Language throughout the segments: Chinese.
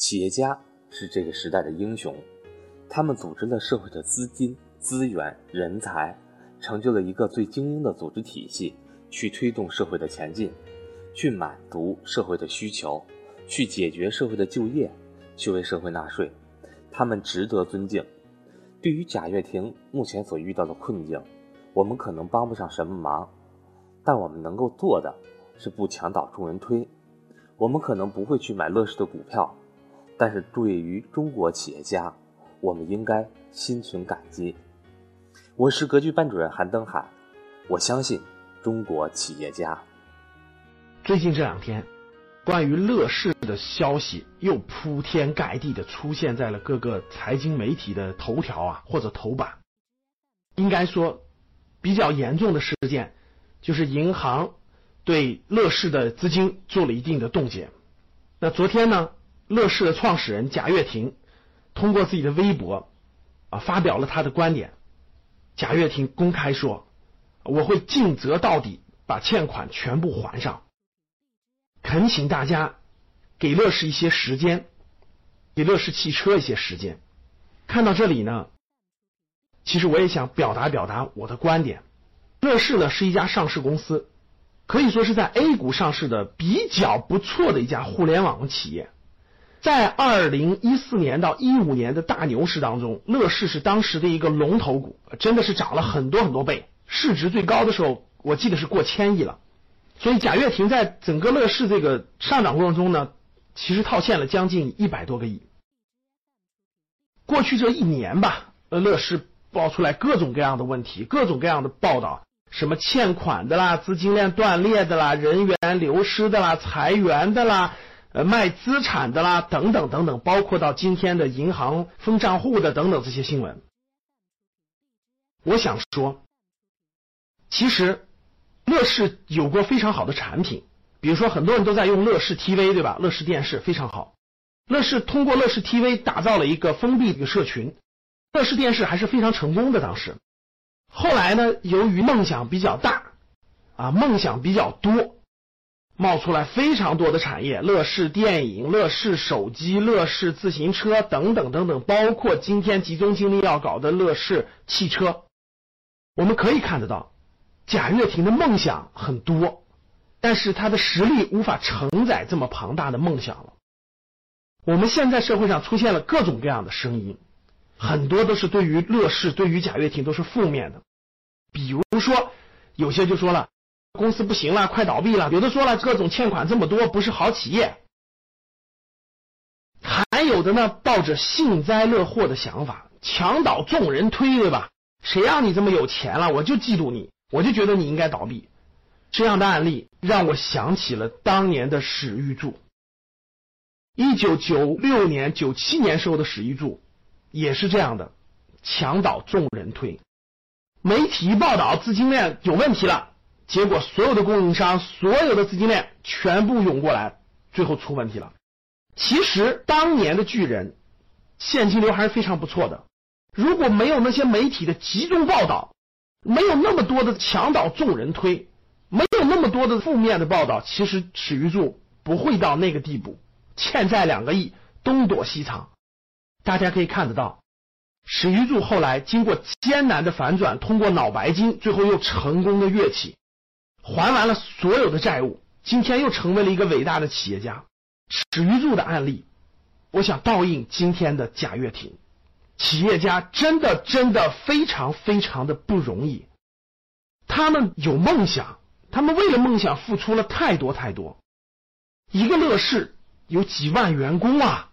企业家是这个时代的英雄，他们组织了社会的资金、资源、人才，成就了一个最精英的组织体系，去推动社会的前进，去满足社会的需求，去解决社会的就业，去为社会纳税。他们值得尊敬。对于贾跃亭目前所遇到的困境，我们可能帮不上什么忙，但我们能够做的是不墙倒众人推。我们可能不会去买乐视的股票。但是，对于中国企业家，我们应该心存感激。我是格局班主任韩登海，我相信中国企业家。最近这两天，关于乐视的消息又铺天盖地的出现在了各个财经媒体的头条啊或者头版。应该说，比较严重的事件就是银行对乐视的资金做了一定的冻结。那昨天呢？乐视的创始人贾跃亭通过自己的微博啊发表了他的观点。贾跃亭公开说：“我会尽责到底，把欠款全部还上。”恳请大家给乐视一些时间，给乐视汽车一些时间。看到这里呢，其实我也想表达表达我的观点。乐视呢是一家上市公司，可以说是在 A 股上市的比较不错的一家互联网企业。在二零一四年到一五年的大牛市当中，乐视是当时的一个龙头股，真的是涨了很多很多倍，市值最高的时候，我记得是过千亿了。所以贾跃亭在整个乐视这个上涨过程中呢，其实套现了将近一百多个亿。过去这一年吧，呃，乐视爆出来各种各样的问题，各种各样的报道，什么欠款的啦，资金链断裂的啦，人员流失的啦，裁员的啦。呃，卖资产的啦，等等等等，包括到今天的银行封账户的等等这些新闻。我想说，其实乐视有过非常好的产品，比如说很多人都在用乐视 TV，对吧？乐视电视非常好。乐视通过乐视 TV 打造了一个封闭的社群，乐视电视还是非常成功的。当时，后来呢，由于梦想比较大，啊，梦想比较多。冒出来非常多的产业，乐视电影、乐视手机、乐视自行车等等等等，包括今天集中精力要搞的乐视汽车。我们可以看得到，贾跃亭的梦想很多，但是他的实力无法承载这么庞大的梦想了。我们现在社会上出现了各种各样的声音，很多都是对于乐视、对于贾跃亭都是负面的。比如说，有些就说了。公司不行了，快倒闭了。有的说了，各种欠款这么多，不是好企业。还有的呢，抱着幸灾乐祸的想法，墙倒众人推，对吧？谁让你这么有钱了？我就嫉妒你，我就觉得你应该倒闭。这样的案例让我想起了当年的史玉柱。一九九六年、九七年时候的史玉柱也是这样的，墙倒众人推。媒体报道资金链有问题了。结果，所有的供应商、所有的资金链全部涌过来，最后出问题了。其实当年的巨人现金流还是非常不错的。如果没有那些媒体的集中报道，没有那么多的墙倒众人推，没有那么多的负面的报道，其实史玉柱不会到那个地步，欠债两个亿，东躲西藏。大家可以看得到，史玉柱后来经过艰难的反转，通过脑白金，最后又成功的跃起。还完了所有的债务，今天又成为了一个伟大的企业家。史玉柱的案例，我想倒映今天的贾跃亭。企业家真的真的非常非常的不容易，他们有梦想，他们为了梦想付出了太多太多。一个乐视有几万员工啊，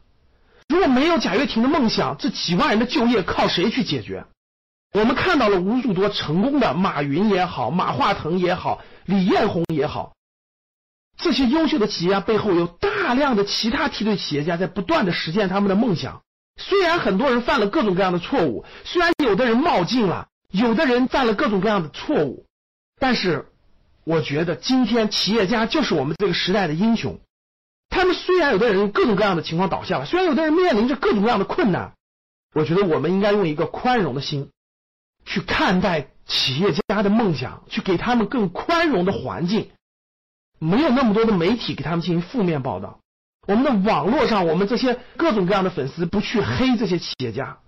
如果没有贾跃亭的梦想，这几万人的就业靠谁去解决？我们看到了无数多成功的马云也好，马化腾也好。李彦宏也好，这些优秀的企业家背后有大量的其他梯队企业家在不断的实现他们的梦想。虽然很多人犯了各种各样的错误，虽然有的人冒进了，有的人犯了各种各样的错误，但是我觉得今天企业家就是我们这个时代的英雄。他们虽然有的人各种各样的情况倒下了，虽然有的人面临着各种各样的困难，我觉得我们应该用一个宽容的心去看待。企业家的梦想，去给他们更宽容的环境，没有那么多的媒体给他们进行负面报道。我们的网络上，我们这些各种各样的粉丝不去黑这些企业家。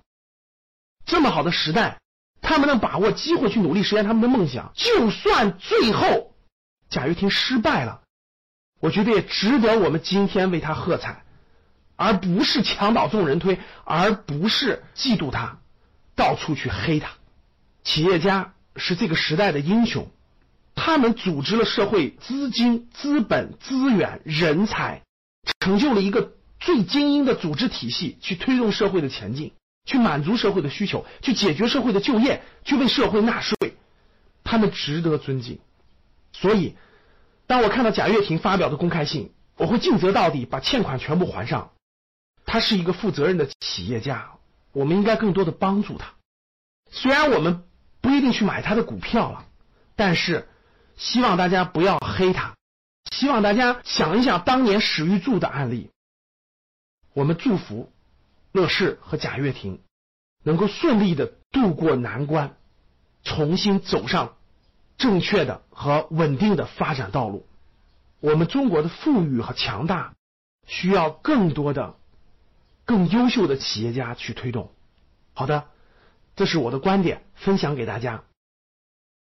这么好的时代，他们能把握机会去努力实现他们的梦想，就算最后贾跃亭失败了，我觉得也值得我们今天为他喝彩，而不是墙倒众人推，而不是嫉妒他，到处去黑他。企业家是这个时代的英雄，他们组织了社会资金、资本、资源、人才。成就了一个最精英的组织体系，去推动社会的前进，去满足社会的需求，去解决社会的就业，去为社会纳税，他们值得尊敬。所以，当我看到贾跃亭发表的公开信，我会尽责到底，把欠款全部还上。他是一个负责任的企业家，我们应该更多的帮助他。虽然我们不一定去买他的股票了，但是希望大家不要黑他。希望大家想一想当年史玉柱的案例。我们祝福乐视和贾跃亭能够顺利的度过难关，重新走上正确的和稳定的发展道路。我们中国的富裕和强大需要更多的、更优秀的企业家去推动。好的，这是我的观点，分享给大家。